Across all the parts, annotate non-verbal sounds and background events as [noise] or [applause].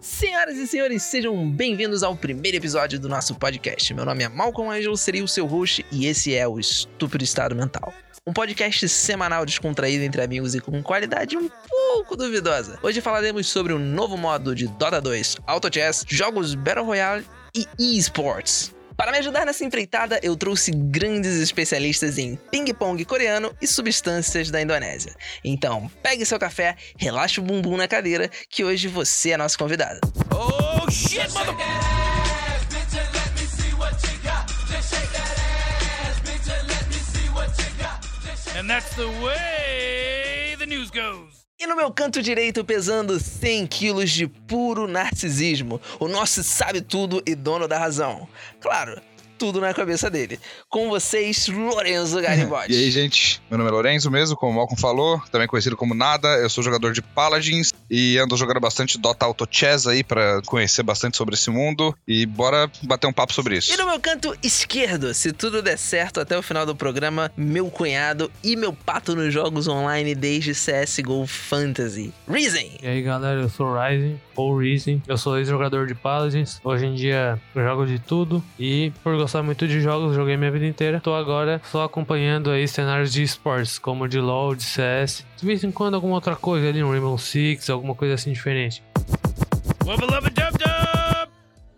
Senhoras e senhores, sejam bem-vindos ao primeiro episódio do nosso podcast. Meu nome é Malcolm Angel, serei o seu host e esse é o Estúpido Estado Mental. Um podcast semanal descontraído entre amigos e com qualidade um pouco duvidosa. Hoje falaremos sobre o novo modo de Dota 2, Auto Chess, jogos Battle Royale e eSports. Para me ajudar nessa empreitada, eu trouxe grandes especialistas em ping-pong coreano e substâncias da Indonésia. Então, pegue seu café, relaxe o bumbum na cadeira, que hoje você é nosso convidado. Oh shit. And that's the way the news goes. E no meu canto direito, pesando 100 quilos de puro narcisismo, o nosso sabe tudo e dono da razão. Claro, tudo na cabeça dele. Com vocês, Lorenzo [laughs] Garibaldi. E aí, gente? Meu nome é Lorenzo mesmo, como o Malcolm falou, também conhecido como Nada. Eu sou jogador de Paladins e ando jogando bastante Dota Auto Chess aí pra conhecer bastante sobre esse mundo. E bora bater um papo sobre isso. E no meu canto esquerdo, se tudo der certo até o final do programa, meu cunhado e meu pato nos jogos online desde CSGO Fantasy, Reason. E aí galera, eu sou o Ryzen, ou Reason. Eu sou ex-jogador de Paladins. Hoje em dia eu jogo de tudo. E por gostar muito de jogos, joguei minha vida inteira. Tô agora só acompanhando aí cenários de esportes, como de LoL, de CS. De vez em quando alguma outra coisa ali, um Rainbow Six, alguma coisa assim diferente. Wubba lubba dub dub.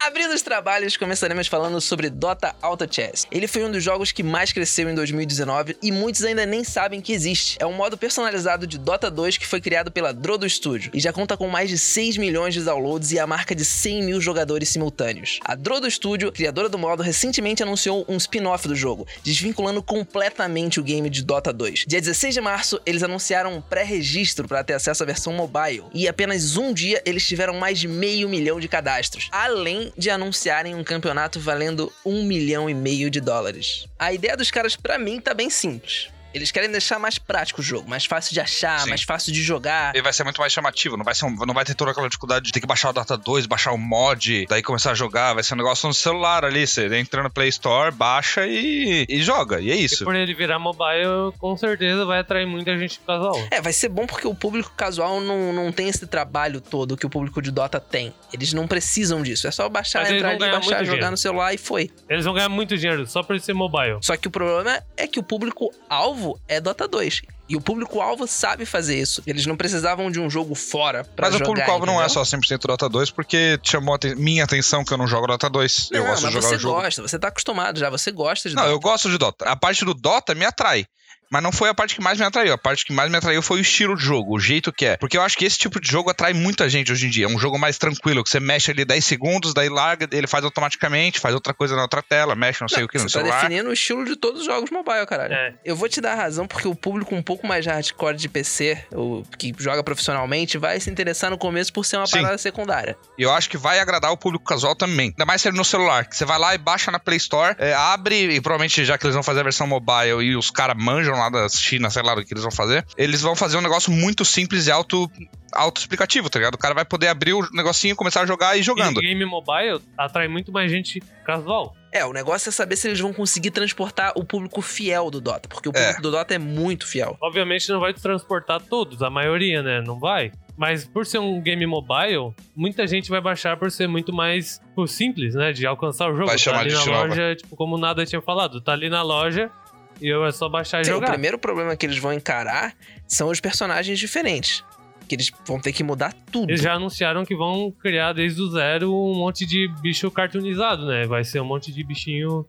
Abrindo os trabalhos, começaremos falando sobre Dota Auto Chess. Ele foi um dos jogos que mais cresceu em 2019 e muitos ainda nem sabem que existe. É um modo personalizado de Dota 2 que foi criado pela Drodo Studio e já conta com mais de 6 milhões de downloads e a marca de 100 mil jogadores simultâneos. A Drodo Studio, criadora do modo, recentemente anunciou um spin-off do jogo, desvinculando completamente o game de Dota 2. Dia 16 de março, eles anunciaram um pré-registro para ter acesso à versão mobile e apenas um dia eles tiveram mais de meio milhão de cadastros, além de anunciarem um campeonato valendo um milhão e meio de dólares. A ideia dos caras, pra mim, tá bem simples. Eles querem deixar mais prático o jogo, mais fácil de achar, Sim. mais fácil de jogar. E vai ser muito mais chamativo, não vai, ser um- não vai ter toda aquela dificuldade de ter que baixar o Dota 2, baixar o mod, daí começar a jogar. Vai ser um negócio no celular ali. Você entra no Play Store, baixa e, e joga. E é E isso. por ele virar mobile, com certeza vai atrair muita gente casual. É, vai ser bom porque o público casual não, não tem esse trabalho todo que o público de Dota tem. Eles não precisam disso. É só baixar, Mas entrar ali, baixar, jogar dinheiro. no celular e foi. Eles vão ganhar muito dinheiro só por ele ser mobile. Só que o problema é que o público-alvo é Dota 2. E o público-alvo sabe fazer isso. Eles não precisavam de um jogo fora pra Mas jogar, o público-alvo não é só 100% Dota 2, porque chamou minha atenção que eu não jogo Dota 2. eu Não, gosto mas de jogar você o jogo. gosta, você tá acostumado já, você gosta de Não, Dota. eu gosto de Dota. A parte do Dota me atrai. Mas não foi a parte que mais me atraiu. A parte que mais me atraiu foi o estilo de jogo, o jeito que é. Porque eu acho que esse tipo de jogo atrai muita gente hoje em dia. É um jogo mais tranquilo, que você mexe ali 10 segundos, daí larga, ele faz automaticamente, faz outra coisa na outra tela, mexe não sei o que no Você tá celular. definindo o estilo de todos os jogos mobile, caralho. É. Eu vou te dar razão porque o público um pouco mais hardcore de PC, o que joga profissionalmente, vai se interessar no começo por ser uma Sim. parada secundária. E eu acho que vai agradar o público casual também. Ainda mais se ele no celular. Que você vai lá e baixa na Play Store, é, abre, e provavelmente já que eles vão fazer a versão mobile e os caras manjam lá da China, sei lá do que eles vão fazer, eles vão fazer um negócio muito simples e auto. Auto-explicativo, tá ligado? O cara vai poder abrir o negocinho, começar a jogar e ir jogando. E game mobile atrai muito mais gente casual. É, o negócio é saber se eles vão conseguir transportar o público fiel do Dota, porque o É. público do Dota é muito fiel. Obviamente não vai transportar todos, a maioria, né? Não vai. Mas por ser um game mobile, muita gente vai baixar por ser muito mais tipo, simples, né? De alcançar o jogo. Vai tá chamar ali de na nova. loja, tipo, como nada tinha falado, tá ali na loja e eu é só baixar e Sim, o jogar. primeiro problema que eles vão encarar são os personagens diferentes. Que eles vão ter que mudar tudo. Eles já anunciaram que vão criar desde o zero um monte de bicho cartoonizado, né? Vai ser um monte de bichinho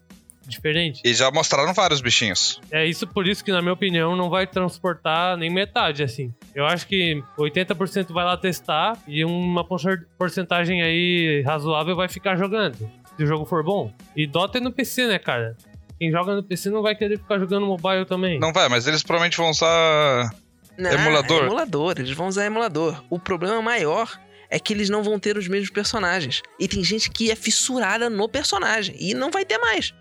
diferente. E já mostraram vários bichinhos. É isso por isso que, na minha opinião, não vai transportar nem metade, assim. Eu acho que 80% vai lá testar e uma por- porcentagem aí razoável vai ficar jogando. Se o jogo for bom. E Dota é no PC, né, cara? Quem joga no PC não vai querer ficar jogando mobile também. Não vai, mas eles provavelmente vão usar. Não, Emulador? Emulador, eles vão usar emulador. O problema maior é que eles não vão ter os mesmos personagens. E tem gente que é fissurada no personagem e não vai ter mais.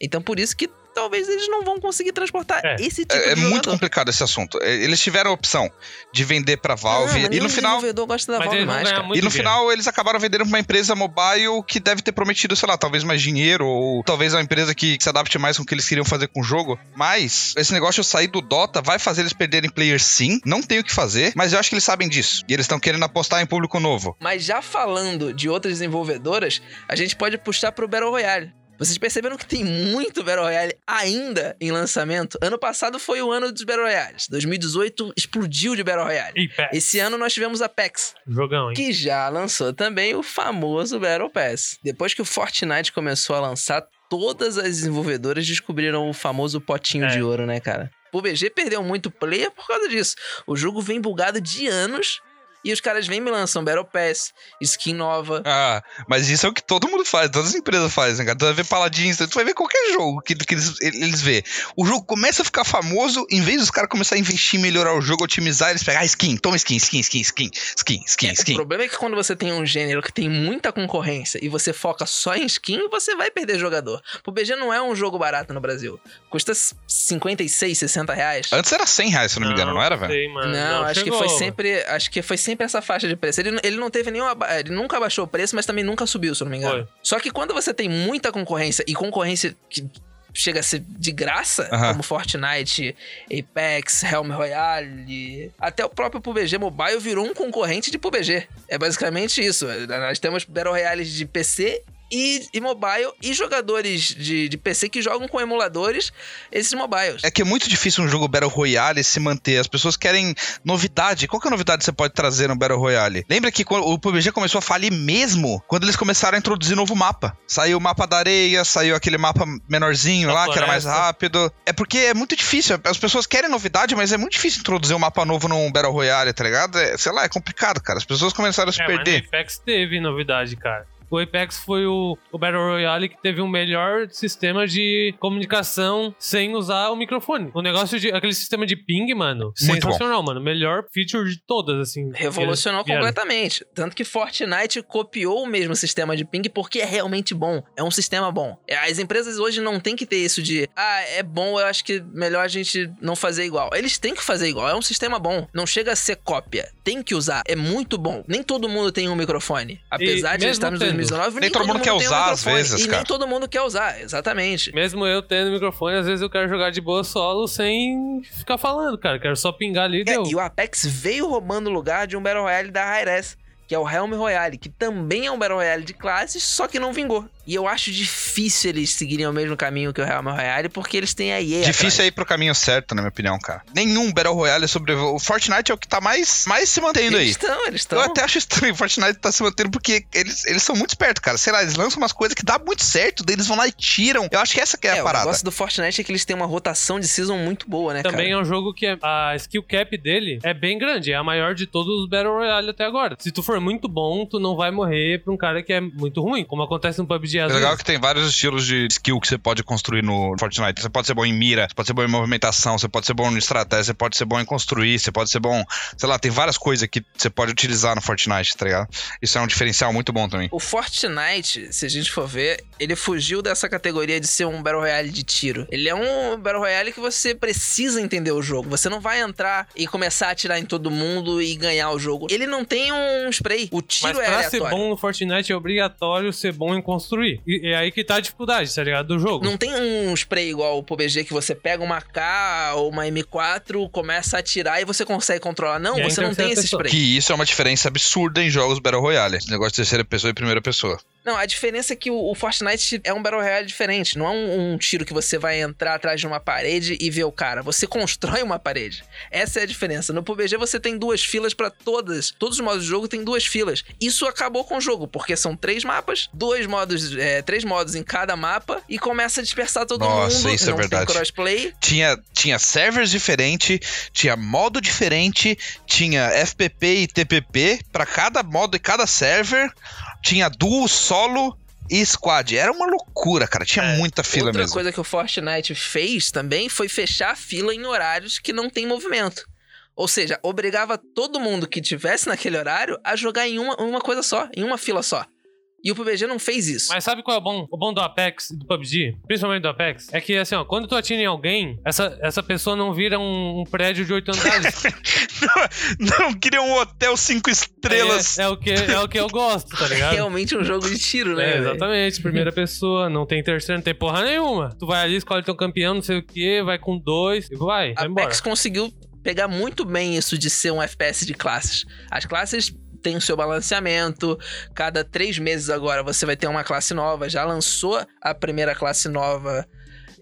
Então por isso que talvez eles não vão conseguir transportar É. esse tipo É, é de muito jogador. complicado esse assunto. É, Eles tiveram a opção de vender pra Ah, Valve mas e no final. desenvolvedor gosta da Mas Valve mais, cara. muito E no dinheiro. final eles acabaram vendendo pra uma empresa mobile que deve ter prometido, sei lá, talvez mais dinheiro, ou talvez uma empresa que se adapte mais com o que eles queriam fazer com o jogo. Mas esse negócio de sair do Dota vai fazer eles perderem players sim, não tem o que fazer, mas eu acho que eles sabem disso. E eles estão querendo apostar em público novo. Mas já falando de outras desenvolvedoras, a gente pode puxar pro Battle Royale. Vocês perceberam que tem muito Battle Royale ainda em lançamento? Ano passado foi o ano dos Battle Royales. 2018 explodiu de Battle Royale. Apex. Esse ano nós tivemos Apex, Jogão, hein? que já lançou também o famoso Battle Pass. Depois que o Fortnite começou a lançar, todas as desenvolvedoras descobriram o famoso potinho É. de ouro, né, cara? O BG perdeu muito player por causa disso. O jogo vem bugado de anos e os caras vêm e me lançam Battle Pass, skin nova. Ah, mas isso é o que todo mundo faz, todas as empresas fazem, cara. Tu vai ver Paladins, tu vai ver qualquer jogo que, que eles, eles vê. O jogo começa a ficar famoso, em vez dos caras começar a investir em melhorar o jogo, otimizar, eles pegam, ah, skin, toma skin, skin, skin, skin, skin, skin, É, O skin. problema é que quando você tem um gênero que tem muita concorrência e você foca só em skin, você vai perder jogador. O BG não é um jogo barato no Brasil. Custa 56, 60 reais. Antes era 100 reais, se eu não me engano, não era, velho? mano. Não, acho chegou. que foi sempre, acho que foi sempre essa faixa de preço. Ele, ele não teve nenhum, aba- ele nunca abaixou o preço, mas também nunca subiu, se eu não me engano. Foi. Só que quando você tem muita concorrência e concorrência que chega a ser de graça, como Fortnite, Apex, Helm Royale, até o próprio PUBG Mobile virou um concorrente de PUBG. É basicamente isso. Nós temos Battle Royales de PC e, e mobile e jogadores de, de PC que jogam com emuladores esses mobiles. É que é muito difícil um jogo Battle Royale se manter. As pessoas querem novidade. Qual que é a novidade que você pode trazer no Battle Royale? Lembra que quando o PUBG começou a falir mesmo quando eles começaram a introduzir novo mapa. Saiu o mapa da areia, saiu aquele mapa menorzinho Da lá, que era mais floresta. rápido. É porque é muito difícil. As pessoas querem novidade, mas é muito difícil introduzir um mapa novo num Battle Royale, tá ligado? É, sei lá, é complicado, cara. As pessoas começaram a se É, mas perder. no Apex teve novidade, cara. O Apex foi o, o Battle Royale que teve um melhor sistema de comunicação sem usar o microfone. O negócio de. aquele sistema de ping, mano. Muito sensacional, mano. Melhor feature de todas, assim. Revolucionou completamente. Tanto que Fortnite copiou o mesmo sistema de ping porque é realmente bom. É um sistema bom. É, As empresas hoje não tem que ter isso de, ah, é bom, eu acho que melhor a gente não fazer igual. Eles têm que fazer igual. É um sistema bom. Não chega a ser cópia. Tem que usar. É muito bom. Nem todo mundo tem um microfone. Apesar de mesmo estarmos tendo. 2019, Nem todo mundo quer tem um usar, às vezes, E cara. nem todo mundo quer usar. Exatamente. Mesmo eu tendo microfone, às vezes eu quero jogar de boa solo sem ficar falando, cara. Quero só pingar ali e É, deu. e o Apex veio roubando o lugar de um Battle Royale da Hi-Res, que é o Helm Royale, que também é um Battle Royale de classes, só que não vingou. E eu acho difícil eles seguirem o mesmo caminho que o Helm Royale, porque eles têm a EA Difícil é atrás. ir pro caminho certo, na minha opinião, cara. Nenhum Battle Royale sobreviveu. O Fortnite é o que tá mais, mais se mantendo aí. Eles estão, eles estão. Eu até acho estranho o Fortnite tá se mantendo porque eles, eles são muito espertos, cara. Sei lá, eles lançam umas coisas que dá muito certo, daí eles vão lá e tiram. Eu acho que essa que é, É, a o parada. negócio do Fortnite é que eles têm uma rotação de season muito boa, né, Também cara? é um jogo que é- a skill cap dele é bem grande, é a maior de todos os Battle Royale até agora. Se tu for muito bom, tu não vai morrer pra um cara que é muito ruim, como acontece no PUBG É legal vezes. que tem vários estilos de skill que você pode construir no Fortnite. Você pode ser bom em mira, você pode ser bom em movimentação, você pode ser bom em estratégia, você pode ser bom em construir, você pode ser bom. Sei lá, tem várias coisas que você pode utilizar no Fortnite, tá ligado? Isso é um diferencial muito bom também. O Fortnite, se a gente for ver, ele fugiu dessa categoria de ser um Battle Royale de tiro. Ele é um Battle Royale que você precisa entender o jogo. Você não vai entrar e começar a atirar em todo mundo e ganhar o jogo. Ele não tem um spray. O tiro Mas é pra ser aleatório. bom no Fortnite é obrigatório ser bom em construir. E é aí que tá a dificuldade, tá ligado? Do jogo. Não tem um spray igual o PUBG que você pega uma K ou uma M4, começa a atirar e você consegue controlar. Não, E você não tem esse pessoa. spray. Que isso é uma diferença absurda em jogos Battle Royale. Esse negócio de terceira pessoa e primeira pessoa. Não, a diferença é que o, o Fortnite é um Battle Royale diferente. Não é um, um tiro que você vai entrar atrás de uma parede e ver o cara. Você constrói uma parede. Essa é a diferença. No PUBG você tem duas filas pra todas. Todos os modos de jogo tem duas filas. Isso acabou com o jogo, porque são três mapas, dois modos, é, três modos em cada mapa e começa a dispersar todo Nossa, mundo. isso é não verdade. tem crossplay. Tinha, tinha servers diferentes, tinha modo diferente, tinha FPP e TPP pra cada modo e cada server, tinha duo, solo e squad. Era uma loucura, cara. Tinha muita fila Outra mesmo. coisa que o Fortnite fez também foi fechar a fila em horários que não tem movimento. Ou seja, obrigava todo mundo que tivesse naquele horário a jogar em uma, uma coisa só, em uma fila só. E o PUBG não fez isso. Mas sabe qual é o bom, o bom do Apex e do PUBG? Principalmente do Apex? É que, assim, ó, quando tu atira em alguém, essa, essa pessoa não vira um, um prédio de oito andares. [laughs] não, não queria um hotel cinco estrelas. É, é o que, é o que eu gosto, tá É ligado? [laughs] realmente um jogo de tiro, né? É, exatamente. Primeira [laughs] pessoa, não tem terceira, não tem porra nenhuma. Tu vai ali, escolhe teu campeão, não sei o que, vai com dois e vai, vai A embora. Apex conseguiu pegar muito bem isso de ser um FPS de classes. As classes têm o seu balanceamento. Cada três meses agora você vai ter uma classe nova. Já lançou a primeira classe nova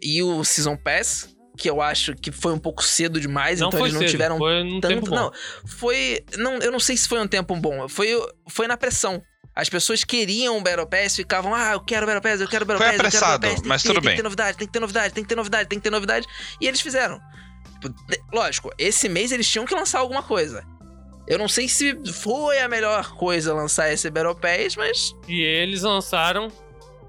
e o Season Pass, que eu acho que foi um pouco cedo demais, Não então foi eles não cedo, tiveram foi tempo tanto. bom. Não, foi. Não, eu não sei se foi um tempo bom. Foi, foi na pressão. As pessoas queriam o Battle Pass, ficavam, ah, eu quero o Battle Pass, eu quero o Battle Foi Pass, eu quero o apressado, Battle Pass, tem mas que ter, tudo tem bem. que ter novidade, tem que ter novidade, tem que ter novidade, tem que ter novidade. E eles fizeram. Tipo, Lógico, esse mês eles tinham que lançar alguma coisa. Eu não sei se foi a melhor coisa lançar esse Battle Pass, mas E eles lançaram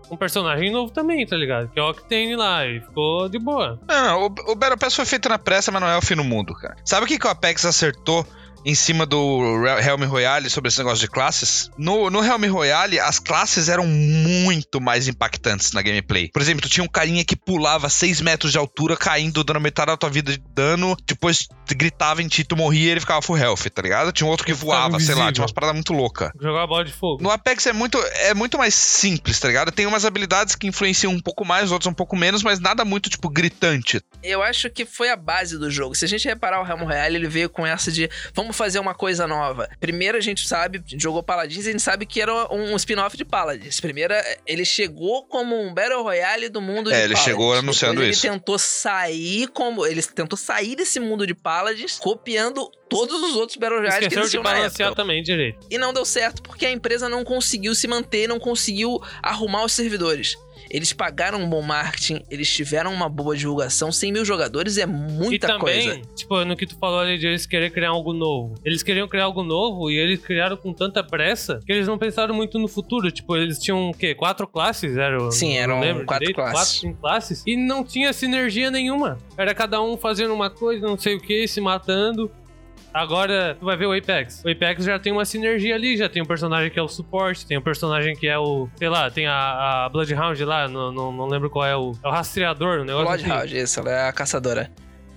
um personagem novo também, tá ligado? Que é o Octane lá, e ficou de boa. Não, não, o, o Battle Pass foi feito na pressa, mas não é o fim do mundo, cara. Sabe o que, que o Apex acertou em cima do Re- Helm Royale sobre esse negócio de classes? No, no Helm Royale, as classes eram muito mais impactantes na gameplay. Por exemplo, tu tinha um carinha que pulava 6 metros de altura, caindo, dando metade da tua vida de dano, depois gritava em ti, tu morria e ele ficava full health, tá ligado? Tinha um outro que voava, sei lá, tinha umas paradas muito loucas. Jogar a bola de fogo. No Apex é muito, é muito mais simples, tá ligado? Tem umas habilidades que influenciam um pouco mais, outras um pouco menos, mas nada muito, tipo, gritante. eu acho que foi a base do jogo. Se a gente reparar o Helm Royale, ele veio com essa de vamos fazer uma coisa nova. Primeiro a gente sabe, a gente jogou Paladins e a gente sabe que era um spin-off de Paladins. Primeiro, ele chegou como um Battle Royale do mundo É, de ele Paladins. chegou anunciando Depois isso. Ele tentou sair como. Ele tentou sair desse mundo de Paladins, copiando todos os outros Battle Royales que Esqueceu de existiam balancear época. também direito. E não deu certo porque a empresa não conseguiu se manter, não conseguiu arrumar os servidores. Eles pagaram um bom marketing, eles tiveram uma boa divulgação. 100 mil jogadores é muita e também, coisa. tipo, no que tu falou ali de eles querer criar algo novo. Eles queriam criar algo novo e eles criaram com tanta pressa que eles não pensaram muito no futuro. Tipo, eles tinham o quê? Quatro classes? Era, Sim, eram lembro quatro direito, classes. Quatro, cinco classes. E não tinha sinergia nenhuma. Era cada um fazendo uma coisa, não sei o que, se matando. Agora, tu vai ver o Apex. O Apex já tem uma sinergia ali, já tem um personagem que é o suporte, tem um personagem que é o. Sei lá, tem a, a Bloodhound lá, não, não, não lembro qual é o. É o rastreador, o negócio assim. Bloodhound, isso, ela é a caçadora.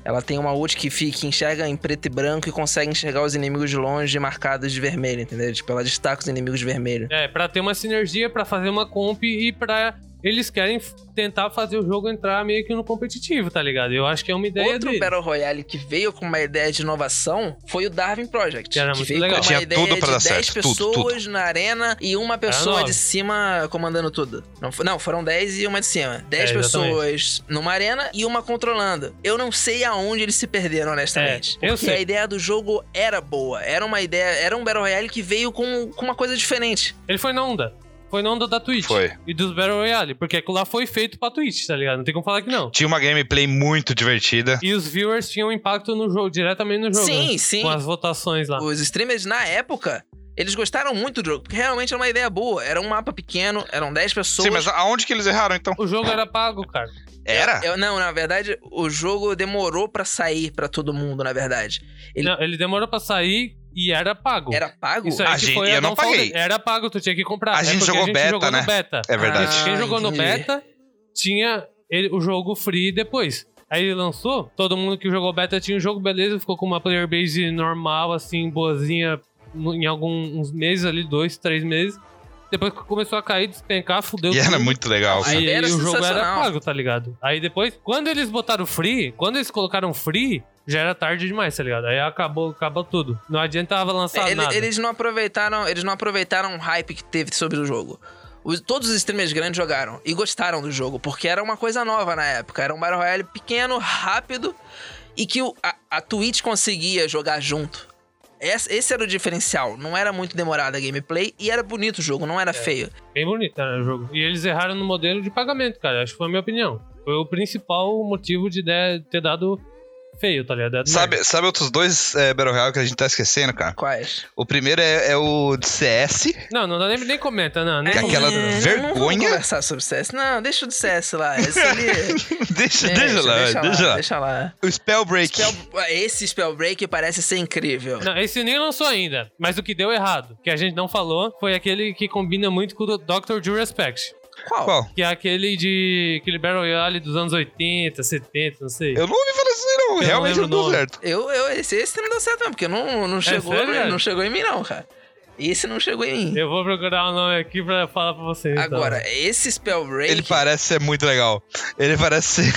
Ela tem uma ult que, fica, que enxerga em preto e branco e consegue enxergar os inimigos de longe marcados de vermelho, entendeu? Tipo, ela destaca os inimigos de vermelho. É, pra ter uma sinergia, pra fazer uma comp e pra. Eles querem tentar fazer o jogo entrar meio que no competitivo, tá ligado? Eu acho que é uma ideia Outro deles. Battle Royale que veio com uma ideia de inovação foi o Darwin Project. Que era muito veio legal. com uma Tinha ideia tudo pra de dar 10 certo, tudo, pessoas na arena e uma pessoa de cima comandando tudo. Não, não, foram 10 e uma de cima. 10 É, pessoas numa arena e uma controlando. Eu não sei aonde eles se perderam, honestamente. É, eu porque sei. a ideia do jogo era boa. Era uma ideia, era um Battle Royale que veio com, com uma coisa diferente. Ele foi na onda. Foi na onda da Twitch. Foi. E dos Battle Royale. Porque aquilo lá foi feito pra Twitch, tá ligado? Não tem como falar que não. Tinha uma gameplay muito divertida. E os viewers tinham impacto no jogo, diretamente no jogo. Sim, né? sim. Com as votações lá. Os streamers na época. Eles gostaram muito do jogo, porque realmente era uma ideia boa. Era um mapa pequeno, eram 10 pessoas. Sim, mas aonde que eles erraram, então? O jogo era pago, cara. Era? Eu, não, na verdade, o jogo demorou pra sair pra todo mundo, na verdade. Ele- Não, ele demorou pra sair e era pago. Era pago? Isso aí A gente- foi a eu não paguei. Era pago, tu tinha que comprar. A É gente porque jogou beta, jogou né? no beta. É verdade. Ah, Quem jogou no entendi. beta tinha ele- o jogo free depois. Aí ele lançou, todo mundo que jogou beta tinha o jogo, beleza, ficou com uma player base normal, assim, boazinha, no- em alguns meses ali, dois, três meses. Depois que começou a cair, despencar, fudeu E era tudo. muito legal. Aí- Aí era o jogo era pago, tá ligado? Aí depois, quando eles botaram free, quando eles colocaram free, já era tarde demais, tá ligado? Aí acabou, acabou tudo. Não adiantava lançar ele- nada. eles não aproveitaram, eles não aproveitaram o hype que teve sobre o jogo. Os- todos os streamers grandes jogaram e gostaram do jogo, porque era uma coisa nova na época. Era um Battle Royale pequeno, rápido e que o- a, a Twitch conseguia jogar junto. Esse, era o diferencial. Não era muito demorada a gameplay e era bonito o jogo, não era feio. Bem bonito né, o jogo. E eles erraram no modelo de pagamento, cara. Acho que foi a minha opinião. Foi o principal motivo de der- ter dado feio, tá ligado? É Sabe, sabe outros dois é, Battle Royale que a gente tá esquecendo, cara? Quais? O primeiro é, é o de CS. Não, não dá nem, nem comenta, não. Nem Que aquela. É, Não vamos vergonha. conversar sobre CS. Não, deixa o do CS lá. Esse ali. [laughs] deixa, deixa lá, deixa deixa lá. Deixa lá. O Spellbreak. Spell- Esse Spellbreak parece ser incrível. Não, esse nem lançou ainda. Mas o que deu errado, que a gente não falou, foi aquele que combina muito com o Dr. Due Respect. Qual? Qual? Que é aquele de. aquele Battle Royale dos anos 80, 70, não sei. Eu não ouvi falar isso aí, não. Eu Realmente não não deu o certo. Eu, eu, esse, esse não deu certo mesmo, porque não, não, chegou, sério, velho? não chegou em mim, não, cara. Esse não chegou em mim. Eu vou procurar o nome aqui pra falar pra vocês. então. Agora, esse Spellbreak. Ele parece ser muito legal. Ele parece ser.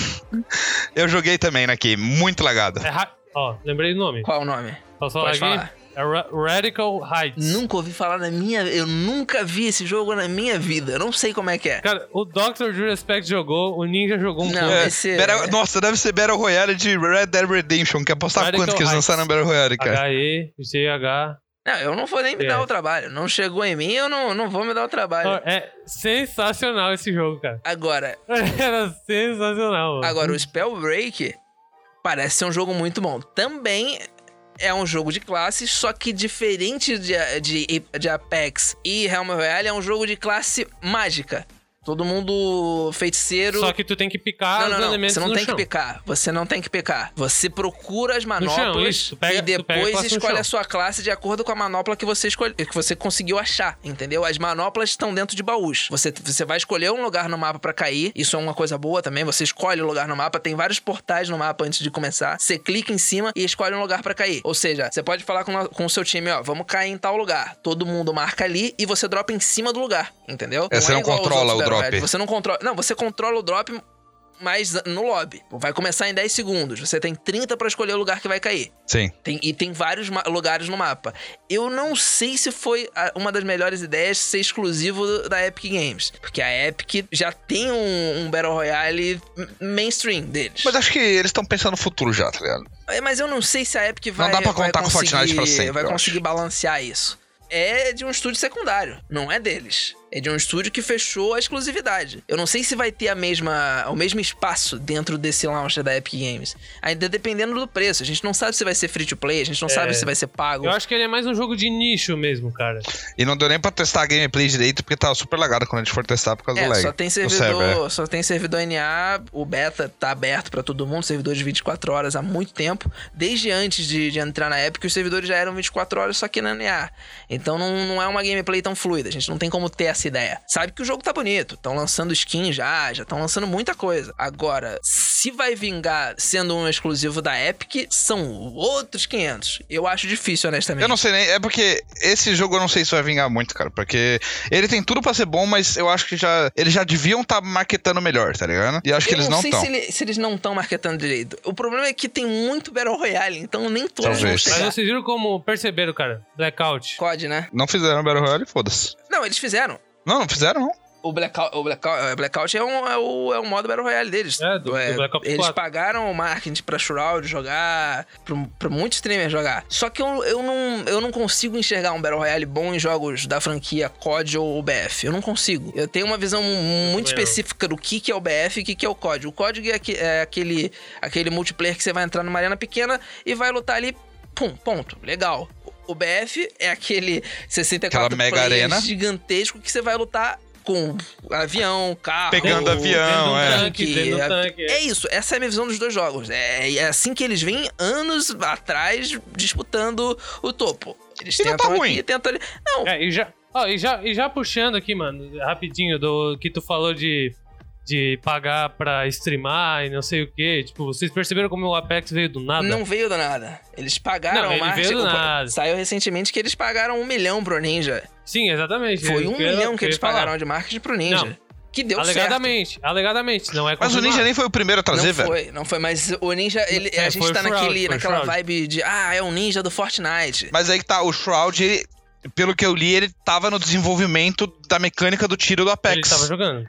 [laughs] Eu joguei também aqui, muito lagado. É ra... Ó, lembrei do nome. Qual o nome? Posso falar Pode aqui? falar. É Ra- Radical Heights. Nunca ouvi falar na minha. Eu nunca vi esse jogo na minha vida. Eu não sei como é que é. Cara, o Dr. Respect jogou, o Ninja jogou um Não, pouco. É, esse- Battle- Nossa, deve ser Battle Royale de Red Dead Redemption. Quer apostar Radical quanto que eles lançaram no Battle Royale, cara? H-E-G-H. Não, eu não vou nem me É. dar o trabalho. Não chegou em mim, eu não, não vou me dar o trabalho. É sensacional esse jogo, cara. Agora, [laughs] Era sensacional. mano. agora o Spellbreak parece ser um jogo muito bom. Também é um jogo de classes, só que diferente de, de, de Apex e Realm Royale, é um jogo de classe mágica. Todo mundo feiticeiro. Só que tu tem que picar Não, os não, não. elementos Você não no tem chão. que picar. Você não tem que picar. Você procura as chão, manoplas isso. Tu pega- e a depois escolhe chão. a sua classe de acordo com a manopla que você escolhe, que você conseguiu achar, entendeu? As manoplas estão dentro de baús. Você, você vai escolher um lugar no mapa pra cair. Isso é uma coisa boa também. Você escolhe o lugar no mapa. Tem vários portais no mapa antes de começar. Você clica em cima e escolhe um lugar pra cair. Ou seja, você pode falar com, o- com o seu time, ó, vamos cair em tal lugar. Todo mundo marca ali e você dropa em cima do lugar, entendeu? É, você não igual aos controla o Battle drop. Você não controla. Não, você controla o drop mas no lobby. Vai começar em 10 segundos. Você tem 30 pra escolher o lugar que vai cair. Sim. Tem- e tem vários lugares no mapa. Eu não sei se foi uma das melhores ideias ser exclusivo da Epic Games. Porque a Epic já tem um, um Battle Royale mainstream deles. Mas acho que eles estão pensando no futuro já, tá ligado? É, Mas eu não sei se a Epic vai, dá pra contar com conseguir, Fortnite pra sempre, vai conseguir balancear isso. É de um estúdio secundário, não é deles. É de um estúdio que fechou a exclusividade. Eu não sei se vai ter a mesma, o mesmo espaço dentro desse launcher da Epic Games. Ainda dependendo do preço. A gente não sabe se vai ser free to play, a gente não É. sabe se vai ser pago. Eu acho que ele é mais um jogo de nicho mesmo, cara. E não deu nem pra testar a gameplay direito, porque tava super lagado quando a gente for testar por causa É, do lag. só tem Do servidor, só tem servidor NA, o beta tá aberto pra todo mundo, servidor de 24 horas há muito tempo. Desde antes de, de entrar na Epic, os servidores já eram 24 horas, só que na NA. Então não, não é uma gameplay tão fluida, a gente não tem como ter essa ideia. Sabe que o jogo tá bonito, estão lançando skin já, já estão lançando muita coisa. Agora, se vai vingar sendo um exclusivo da Epic, são outros 500. Eu acho difícil, honestamente. Eu não sei nem. É porque esse jogo eu não sei se vai vingar muito, cara. Porque ele tem tudo pra ser bom, mas eu acho que já. Eles já deviam estar tá marketando melhor, tá ligado? E eu acho que eu eles não não sei estão. se, ele- se eles não estão marketando direito. O problema é que tem muito Battle Royale, então nem todos vão Talvez. Mas chegar. vocês viram como perceberam, cara? Blackout. COD, né? Não fizeram Battle Royale, foda-se. Não, eles fizeram. Não, não fizeram, não. O Blackout, o Blackout, é, Blackout é, um, é, o, é o modo Battle Royale deles. É, do- do Black Ops Eles 4. pagaram o marketing pra Shroud jogar, pra, pra muitos streamers jogar. Só que eu, eu, não, eu não consigo enxergar um Battle Royale bom em jogos da franquia COD ou BF. Eu não consigo. Eu tenho uma visão muito específica do que, que é o BF e o que, que é o COD. O COD é, é aquele, aquele multiplayer que você vai entrar numa arena pequena e vai lutar ali, pum, ponto. Legal. O- BF é aquele 64 Aquela mega arena. gigantesco que você vai lutar com avião, carro, Pegando avião, é. tanque, do é- tanque. É isso, essa é a minha visão dos dois jogos. É, é assim que eles vêm anos atrás disputando o topo. Eles E não tentam tá ruim. aqui, tentam ali. Não, É, e já, ó, e já, e já puxando aqui, mano, rapidinho, do que tu falou de, de pagar pra streamar e não sei o que. Tipo, vocês perceberam como o Apex veio do nada? não veio do nada. Eles pagaram Não, ele marketing. veio do Opa, nada. Saiu recentemente que eles pagaram um milhão pro Ninja. Sim, exatamente. Foi um milhão que eles pagaram de marketing pro Ninja. Não. Que deu Alegadamente, alegadamente, não é Mas o. Ninja nem foi o primeiro a trazer, não velho. foi, não foi, mas o Ninja, ele, É, a gente tá naquele, naquela Shroud. vibe de, ah, é um ninja do Fortnite. Mas aí que tá, o Shroud, ele- pelo que eu li, ele tava no desenvolvimento da mecânica do tiro do Apex. Ele tava jogando.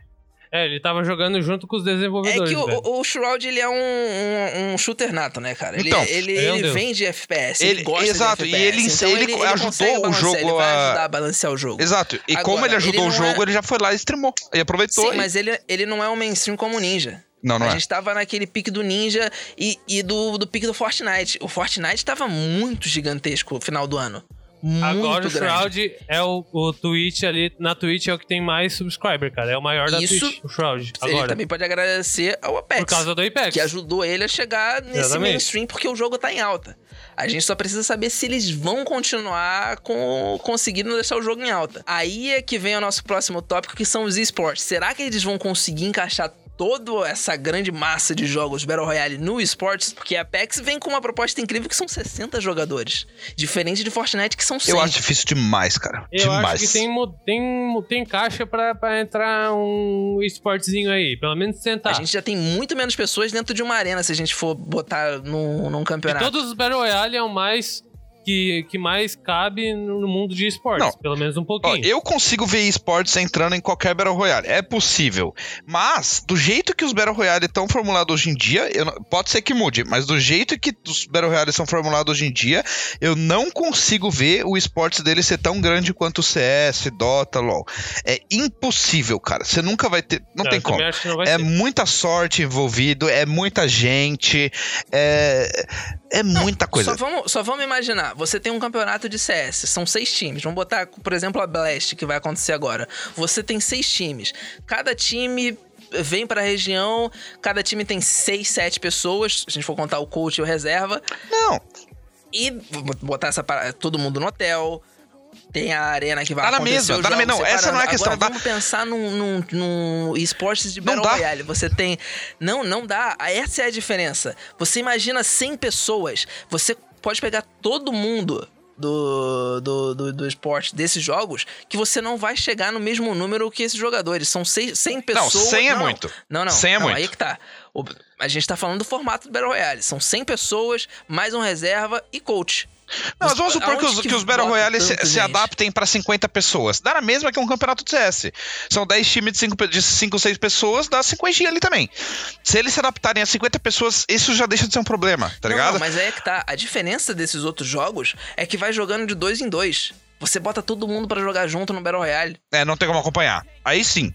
É, ele tava jogando junto com os É desenvolvedores. que velho. o, o Shroud, ele é um, um, um shooter nato, né, cara? Ele, Então, ele, ele é um ele deus. vem de FPS, ele, Ele- gosta exato, de e FPS. ele- então ele ajudou consegue o jogo Ele vai a- ajudar a balancear o jogo. Exato. E Agora, como ele ajudou ele o não jogo, é- ele já foi lá e streamou. E aproveitou. Sim, e- mas ele, ele não é um mainstream como o Ninja. Não, não a é. gente tava naquele pique do Ninja e, e do, do pique do Fortnite. O Fortnite tava muito gigantesco no final do ano. Muito Agora o. Shroud é o, o Twitch ali. Na Twitch é o que tem mais subscriber, cara. É o maior da Isso- Twitch, o Shroud. Ele Agora. também pode agradecer ao Apex. Por causa do Apex. que ajudou ele a chegar nesse Exatamente. mainstream porque o jogo tá em alta. A gente só precisa saber se eles vão continuar com conseguindo deixar o jogo em alta. Aí é que vem o nosso próximo tópico, que são os esportes. Será que eles vão conseguir encaixar toda essa grande massa de jogos Battle Royale no esportes? Porque a Apex vem com uma proposta incrível que são 60 jogadores. Diferente de Fortnite, que são 100. Eu acho difícil demais, cara. Eu demais. acho que tem, tem, tem caixa pra, pra entrar um esportezinho aí. Pelo menos tentar. A gente já tem muito menos pessoas dentro de uma arena se a gente for botar num, num De campeonato. todos os Battle Royale é o mais que, que mais cabe no mundo de esportes. Não. Pelo menos um Ó, pouquinho. eu consigo ver esportes entrando em qualquer Battle Royale. É possível. Mas, do jeito que os Battle Royale estão formulados hoje em dia, não- pode ser que mude, mas do jeito que os Battle Royale são formulados hoje em dia, eu não consigo ver o esportes dele ser tão grande quanto o CS, Dota, LoL. É impossível, cara. Você nunca vai ter. Não Eu tem também como. não É ter. muita sorte envolvido, é muita gente, é, é muita coisa. Só vamos, só vamos imaginar, você tem um campeonato de CS, são seis times. Vamos botar, por exemplo, a Blast, que vai acontecer agora. Você tem seis times. Cada time vem pra região, cada time tem seis, sete pessoas, se a gente for contar o coach e o reserva. Não, E botar essa parada, todo mundo no hotel. Tem a arena que vai Tá na mesma, tá na mesma. Não, essa separando. não é a questão, Agora, tá? vamos pensar num, num, num esportes de Não Battle. Royale. Você tem... Não, não dá. Essa é a diferença. Você imagina 100 pessoas. Você pode pegar todo mundo do, do, do, do esporte desses jogos que você não vai chegar no mesmo número que esses jogadores. São seis, 100 Não, pessoas... 100 é não, muito. Não, não. 100 é não, muito. Aí que tá. A gente tá falando do formato do Battle Royale. São 100 pessoas, mais um reserva e coach. Não, mas vamos supor que os, que os Battle Royale se, se adaptem pra 50 pessoas. Dá na mesma que um campeonato de CS. São 10 times de 5, de 5 6 pessoas, dá 50 ali também. Se eles se adaptarem a 50 pessoas, isso já deixa de ser um problema, tá Não, ligado? não, mas aí é que tá. A diferença desses outros jogos é que vai jogando de dois em dois. Você bota todo mundo pra jogar junto no Battle Royale. É, não tem como acompanhar. Aí sim.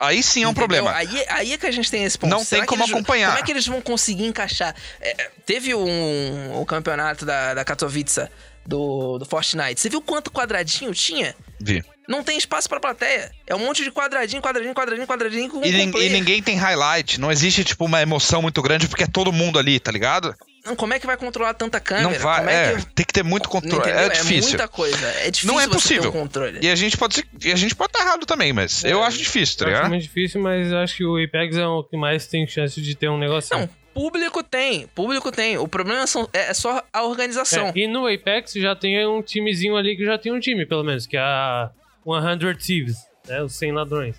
Aí sim é um entendeu? problema. Aí, aí é que a gente tem esse ponto. Não Será tem como eles- acompanhar. Como é que eles vão conseguir encaixar? É, teve um, um campeonato da, da Katowice do, do Fortnite. Você viu quanto quadradinho tinha? Vi. Não tem espaço pra plateia. É um monte de quadradinho, quadradinho, quadradinho, quadradinho com, E, nin- e ninguém tem highlight. Não existe, tipo, uma emoção muito grande porque é todo mundo ali, tá ligado? Não, como é que vai controlar tanta câmera? não vai. Como É, é que... tem que ter muito controle. Entendeu? É difícil. muita coisa. É difícil Não é você ter possível. um controle. E a gente pode ser, e a gente pode estar errado também, mas eu acho difícil, tá Eu acho ligado? muito difícil, mas acho que o Apex é o que mais tem chance de ter um negócio. Não, público tem, público tem. O problema são, é, é só a organização. É, e no Apex já tem um timezinho ali que já tem um time, pelo menos, que é a 100 Thieves, né? Os 100 ladrões.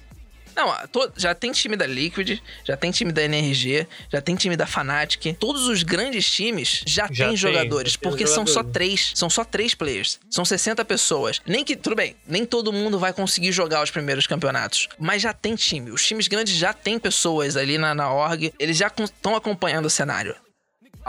Não, to- já tem time da Liquid, já tem time da NRG, já tem time da Fnatic. Todos os grandes times já, Já têm jogadores, já porque são só jogadores. três. São só três players. São 60 pessoas. Nem que, tudo bem, nem todo mundo vai conseguir jogar os primeiros campeonatos. Mas já tem time. Os times grandes já têm pessoas ali na, na org. Eles já estão acompanhando o cenário.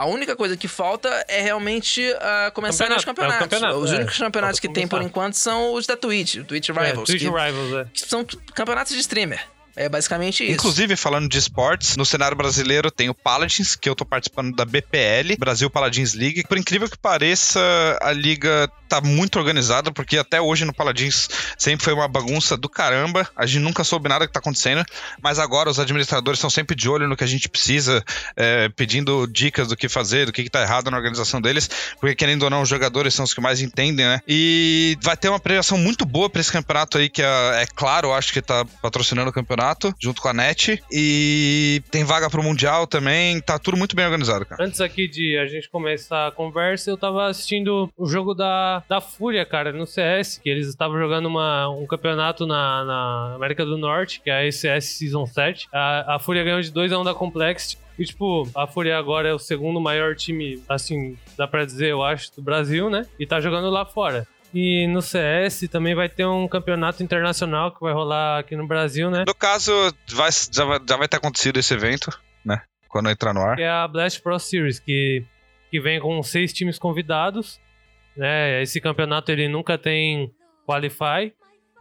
A única coisa que falta é realmente ah, começar Campeonato, os campeonatos. é campeonato, os é. únicos campeonatos que tem por enquanto são os da Twitch, Twitch Rivals. é, Twitch que- Rivals, é. que são campeonatos de streamer. É basicamente isso. Inclusive, falando de esportes, no cenário brasileiro tem o Paladins, que eu tô participando da BPL, Brasil Paladins League. Por incrível que pareça, a liga tá muito organizada, porque até hoje no Paladins sempre foi uma bagunça do caramba. A gente nunca soube nada que tá acontecendo, mas agora os administradores estão sempre de olho no que a gente precisa, é, pedindo dicas do que fazer, do que, que tá errado na organização deles, porque querendo ou não, os jogadores são os que mais entendem, né? E vai ter uma premiação muito boa pra esse campeonato aí, que é, é claro, acho que tá patrocinando o campeonato, junto com a NET. E tem vaga pro Mundial também, tá tudo muito bem organizado, cara. Antes aqui de a gente começar a conversa, eu tava assistindo o jogo da, da Fúria, cara, no CS, que eles estavam jogando uma, um campeonato na, na América do Norte, que é a ECS Season 7. A, a Fúria ganhou de 2x1 da Complexity. E, tipo, a Fúria agora é o segundo maior time, assim, dá pra dizer, eu acho, do Brasil, né? E tá jogando lá fora. E no CS também vai ter um campeonato internacional que vai rolar aqui no Brasil, né? No caso, vai, já, vai, já vai ter acontecido esse evento, né? Quando entrar no ar. que é a Blast Pro Series, que, que vem com seis times convidados. Né? Esse campeonato ele nunca tem qualify.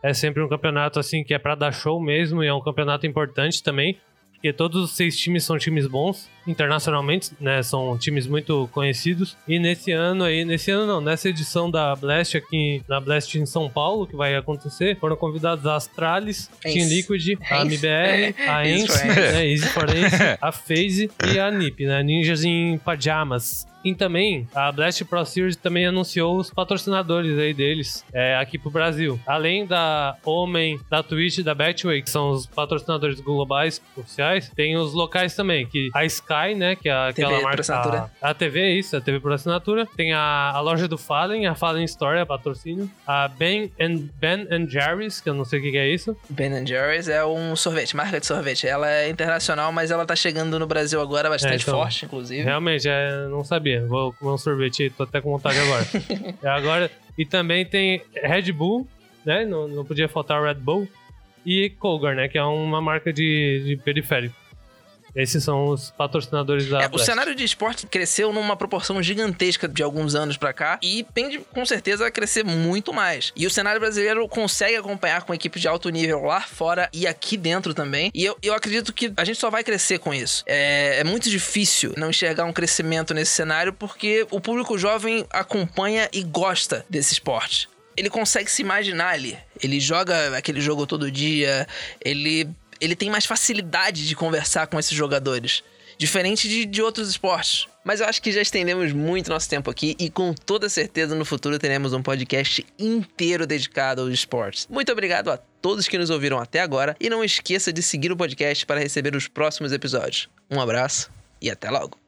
É sempre um campeonato assim que é pra dar show mesmo e é um campeonato importante também. Porque todos os seis times são times bons internacionalmente, né? São times muito conhecidos. E nesse ano aí, nesse ano não, nessa edição da Blast aqui na Blast em São Paulo, que vai acontecer, foram convidados a Astralis, Team Liquid, a MBR, a Ence, né? Easy for Ence, [laughs] a FaZe e a NiP, né? Ninjas em Pajamas. E também, a Blast Pro Series também anunciou os patrocinadores aí deles é, aqui pro Brasil. Além da Homem, da Twitch e da Betway, que são os patrocinadores globais oficiais, tem os locais também, que a Sky, né, que é aquela TV marca... por assinatura. A, a TV, isso, a TV por assinatura. Tem a, a loja do Fallen, a Fallen Store, a patrocínio. A Ben and, ben and Jerry's, que eu não sei o que que é isso. Ben Jerry's é um sorvete, marca de sorvete. Ela é internacional, mas ela tá chegando no Brasil agora bastante É, então, forte, inclusive. Realmente, é, não sabia. Vou comer um sorvete aí, tô até com vontade agora. [laughs] É, agora. E também tem Red Bull, né? Não, não podia faltar Red Bull. E Cougar, né? Que é uma marca de, de periférico. Esses são os patrocinadores da É, o cenário de esporte cresceu numa proporção gigantesca de alguns anos pra cá e tende com certeza a crescer muito mais. E o cenário brasileiro consegue acompanhar com equipes de alto nível lá fora e aqui dentro também. E eu, eu acredito que a gente só vai crescer com isso. É, é muito difícil não enxergar um crescimento nesse cenário porque o público jovem acompanha e gosta desse esporte. Ele consegue se imaginar ali. Ele joga aquele jogo todo dia, ele ele tem mais facilidade de conversar com esses jogadores. Diferente de, de outros esportes. Mas eu acho que já estendemos muito nosso tempo aqui e com toda certeza no futuro teremos um podcast inteiro dedicado aos esportes. Muito obrigado a todos que nos ouviram até agora e não esqueça de seguir o podcast para receber os próximos episódios. Um abraço e até logo.